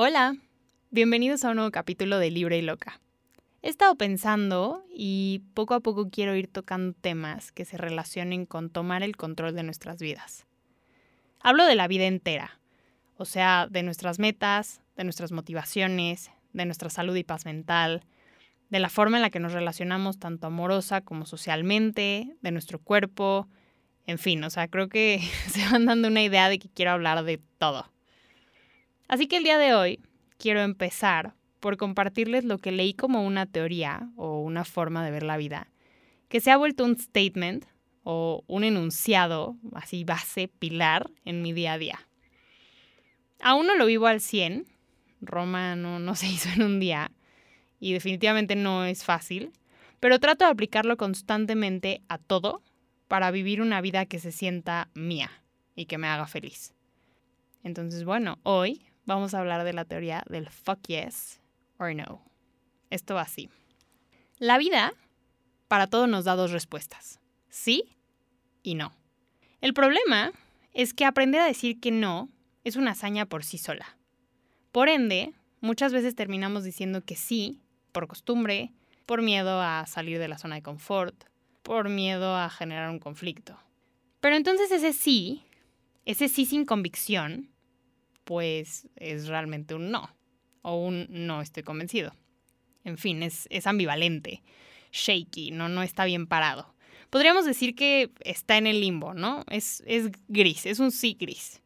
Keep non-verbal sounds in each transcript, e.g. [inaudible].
Hola, bienvenidos a un nuevo capítulo de Libre y Loca. He estado pensando y poco a poco quiero ir tocando temas que se relacionen con tomar el control de nuestras vidas. Hablo de la vida entera, o sea, de nuestras metas, de nuestras motivaciones, de nuestra salud y paz mental, de la forma en la que nos relacionamos tanto amorosa como socialmente, de nuestro cuerpo, en fin, o sea, creo que [laughs] se van dando una idea de que quiero hablar de todo. Así que el día de hoy quiero empezar por compartirles lo que leí como una teoría o una forma de ver la vida, que se ha vuelto un statement o un enunciado, así base, pilar en mi día a día. Aún no lo vivo al 100, Roma no, no se [laughs] hizo en un día y definitivamente no es fácil, pero trato de aplicarlo constantemente a todo para vivir una vida que se sienta mía y que me haga feliz. Entonces, bueno, hoy vamos a hablar de la teoría del fuck yes or no. Esto va así. La vida para todo nos da dos respuestas, sí y no. El problema es que aprender a decir que no es una hazaña por sí sola. Por ende, muchas veces terminamos diciendo que sí por costumbre, por miedo a salir de la zona de confort, por miedo a generar un conflicto. Pero entonces ese sí, ese sí sin convicción, pues es realmente un no o un no estoy convencido. En fin, es, ambivalente, shaky, no, no está bien parado. Podríamos decir que está en el limbo, ¿no? Es, es gris, es un sí gris.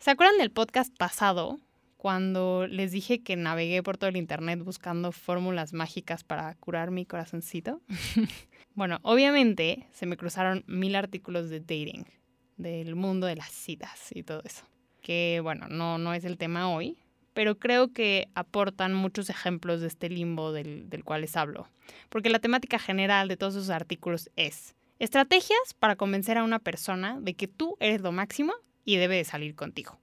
¿Se acuerdan del podcast pasado cuando les dije que navegué por todo el internet buscando fórmulas mágicas para curar mi corazoncito? [laughs] bueno, obviamente se me cruzaron mil artículos de dating, del mundo de las citas y todo eso que bueno, no, no es el tema hoy, pero creo que aportan muchos ejemplos de este limbo del, del cual les hablo. Porque la temática general de todos esos artículos es estrategias para convencer a una persona de que tú eres lo máximo y debe de salir contigo.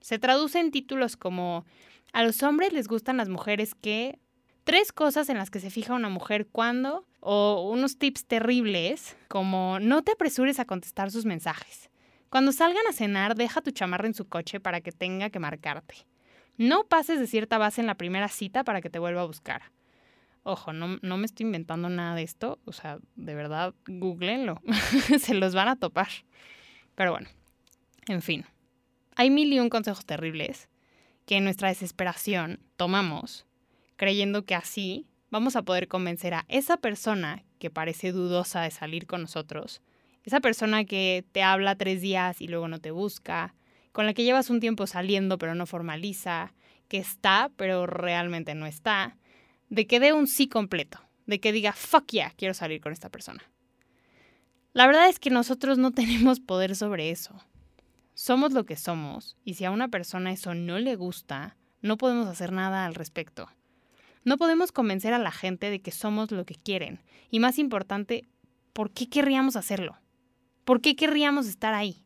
Se traduce en títulos como a los hombres les gustan las mujeres que tres cosas en las que se fija una mujer cuando o unos tips terribles como no te apresures a contestar sus mensajes. Cuando salgan a cenar, deja tu chamarra en su coche para que tenga que marcarte. No pases de cierta base en la primera cita para que te vuelva a buscar. Ojo, no, no me estoy inventando nada de esto. O sea, de verdad, googleenlo. [laughs] Se los van a topar. Pero bueno, en fin. Hay mil y un consejos terribles que en nuestra desesperación tomamos, creyendo que así vamos a poder convencer a esa persona que parece dudosa de salir con nosotros esa persona que te habla tres días y luego no te busca, con la que llevas un tiempo saliendo pero no formaliza, que está pero realmente no está, de que dé un sí completo, de que diga, fuck yeah, quiero salir con esta persona. La verdad es que nosotros no [laughs] tenemos poder sobre eso. Somos lo que somos y si a una persona eso no le gusta, no podemos hacer nada al respecto. No podemos convencer a la gente de que somos lo que quieren y más importante, ¿por qué querríamos hacerlo? ¿Por qué querríamos estar ahí?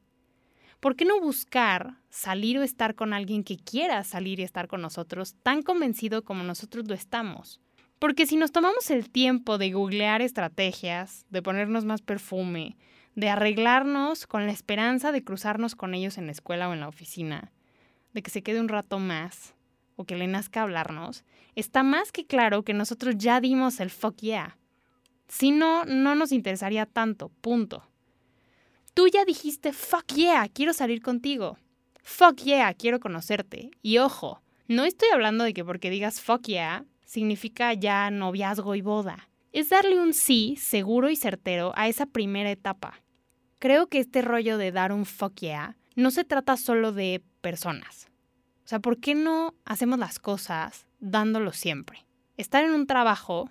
¿Por qué no buscar salir o estar con alguien que quiera salir y estar con nosotros tan convencido como nosotros lo estamos? Porque si nos tomamos el tiempo de googlear estrategias, de ponernos más perfume, de arreglarnos con la esperanza de cruzarnos con ellos en la escuela o en la oficina, de que se quede un rato más o que le nazca hablarnos, está más que claro que nosotros ya dimos el fuck yeah. Si no, no nos interesaría tanto, punto. Tú ya dijiste, fuck yeah, quiero salir contigo. Fuck yeah, quiero conocerte. Y ojo, no estoy hablando de que porque digas fuck yeah significa ya noviazgo y boda. Es darle un sí seguro y certero a esa primera etapa. Creo que este rollo de dar un fuck yeah no se trata solo de personas. O sea, ¿por qué no hacemos las cosas dándolo siempre? Estar en un trabajo,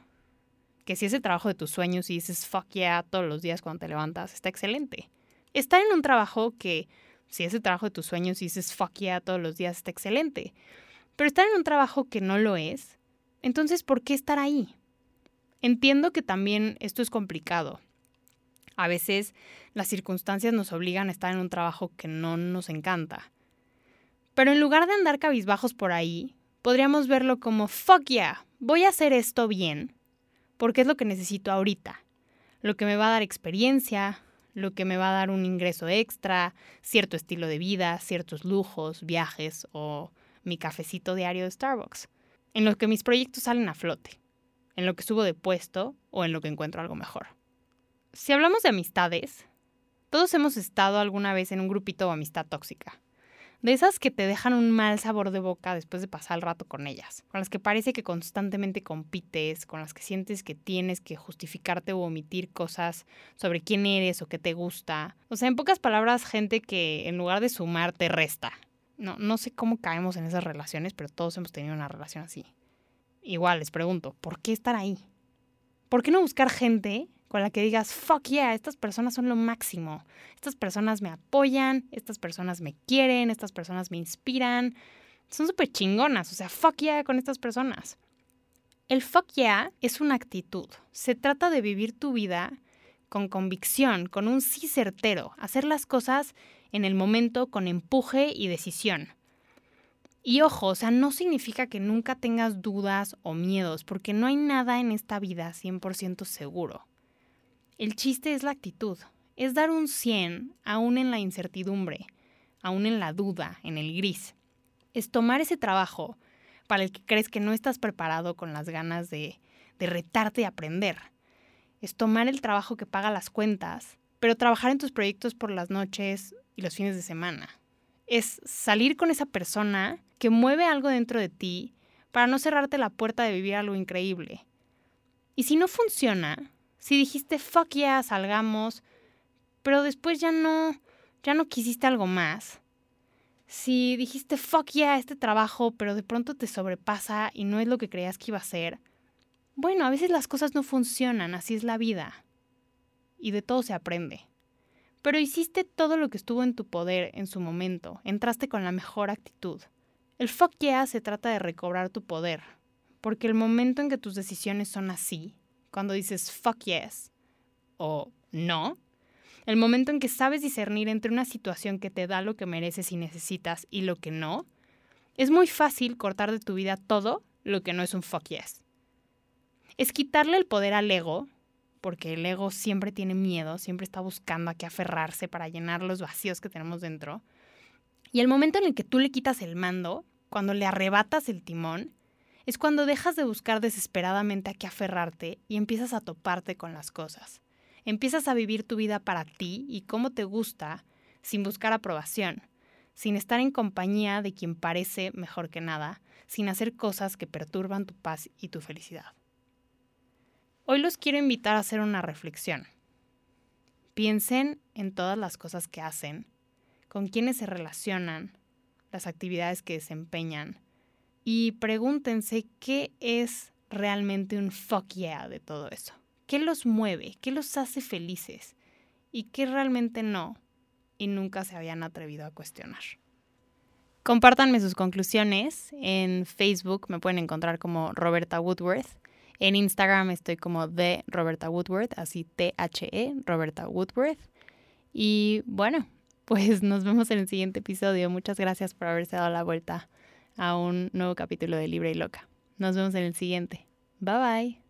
que si es el trabajo de tus sueños y dices fuck yeah todos los días cuando te levantas, está excelente. Estar en un trabajo que, si es el trabajo de tus sueños y dices fuck yeah todos los días, está excelente. Pero estar en un trabajo que no lo es, entonces, ¿por qué estar ahí? Entiendo que también esto es complicado. A veces las circunstancias nos obligan a estar en un trabajo que no nos encanta. Pero en lugar de andar cabizbajos por ahí, podríamos verlo como fuck yeah, voy a hacer esto bien, porque es lo que necesito ahorita, lo que me va a dar experiencia, lo que me va a dar un ingreso extra, cierto estilo de vida, ciertos lujos, viajes o mi cafecito diario de Starbucks, en lo que mis proyectos salen a flote, en lo que subo de puesto o en lo que encuentro algo mejor. Si hablamos de amistades, todos hemos estado alguna vez en un grupito o amistad tóxica. De esas que te dejan un mal sabor de boca después de pasar el rato con ellas, con las que parece que constantemente compites, con las que sientes que tienes que justificarte o omitir cosas sobre quién eres o qué te gusta. O sea, en pocas palabras, gente que en lugar de sumar te resta. No, no sé cómo caemos en esas relaciones, pero todos hemos tenido una relación así. Igual les pregunto, ¿por qué estar ahí? ¿Por qué no buscar gente con la que digas, fuck yeah, estas personas son lo máximo, estas personas me apoyan, estas personas me quieren, estas personas me inspiran, son súper chingonas, o sea, fuck yeah con estas personas. El fuck yeah es una actitud, se trata de vivir tu vida con convicción, con un sí certero, hacer las cosas en el momento con empuje y decisión. Y ojo, o sea, no significa que nunca tengas dudas o miedos, porque no hay nada en esta vida 100% seguro. El chiste es la actitud, es dar un 100 aún en la incertidumbre, aún en la duda, en el gris. Es tomar ese trabajo para el que crees que no estás preparado con las ganas de, retarte y aprender. Es tomar el trabajo que paga las cuentas, pero trabajar en tus proyectos por las noches y los fines de semana. Es salir con esa persona que mueve algo dentro de ti para no cerrarte la puerta de vivir algo increíble. Y si no funciona, si dijiste fuck yeah, salgamos, pero después ya no, ya no quisiste algo más. Si dijiste fuck yeah, este trabajo, pero de pronto te sobrepasa y no es lo que creías que iba a ser. Bueno, a veces las cosas no funcionan, así es la vida. Y de todo se aprende. Pero hiciste todo lo que estuvo en tu poder en su momento, entraste con la mejor actitud. El fuck yeah se trata de recobrar tu poder, porque el momento en que tus decisiones son así, cuando dices fuck yes o no, el momento en que sabes discernir entre una situación que te da lo que mereces y necesitas y lo que no, es muy fácil cortar de tu vida todo lo que no es un fuck yes. Es quitarle el poder al ego, porque el ego siempre tiene miedo, siempre está buscando a qué aferrarse para llenar los vacíos que tenemos dentro. Y el momento en el que tú le quitas el mando, cuando le arrebatas el timón, es cuando dejas de buscar desesperadamente a qué aferrarte y empiezas a toparte con las cosas. Empiezas a vivir tu vida para ti y cómo te gusta, sin buscar aprobación, sin estar en compañía de quien parece mejor que nada, sin hacer cosas que perturban tu paz y tu felicidad. Hoy los quiero invitar a hacer una reflexión. Piensen en todas las cosas que hacen, con quienes se relacionan, las actividades que desempeñan, y pregúntense qué es realmente un fuck yeah de todo eso. ¿Qué los mueve? ¿Qué los hace felices? ¿Y qué realmente no? Y nunca se habían atrevido a cuestionar. Compártanme sus conclusiones. En Facebook me pueden encontrar como Roberta Woodworth. En Instagram estoy como de Roberta Woodworth, así T-H-E, Roberta Woodworth. Y bueno, [laughs] pues nos vemos en el siguiente episodio. Muchas gracias por haberse dado la vuelta a un nuevo capítulo de Libre y Loca. Nos vemos en el siguiente. Bye bye.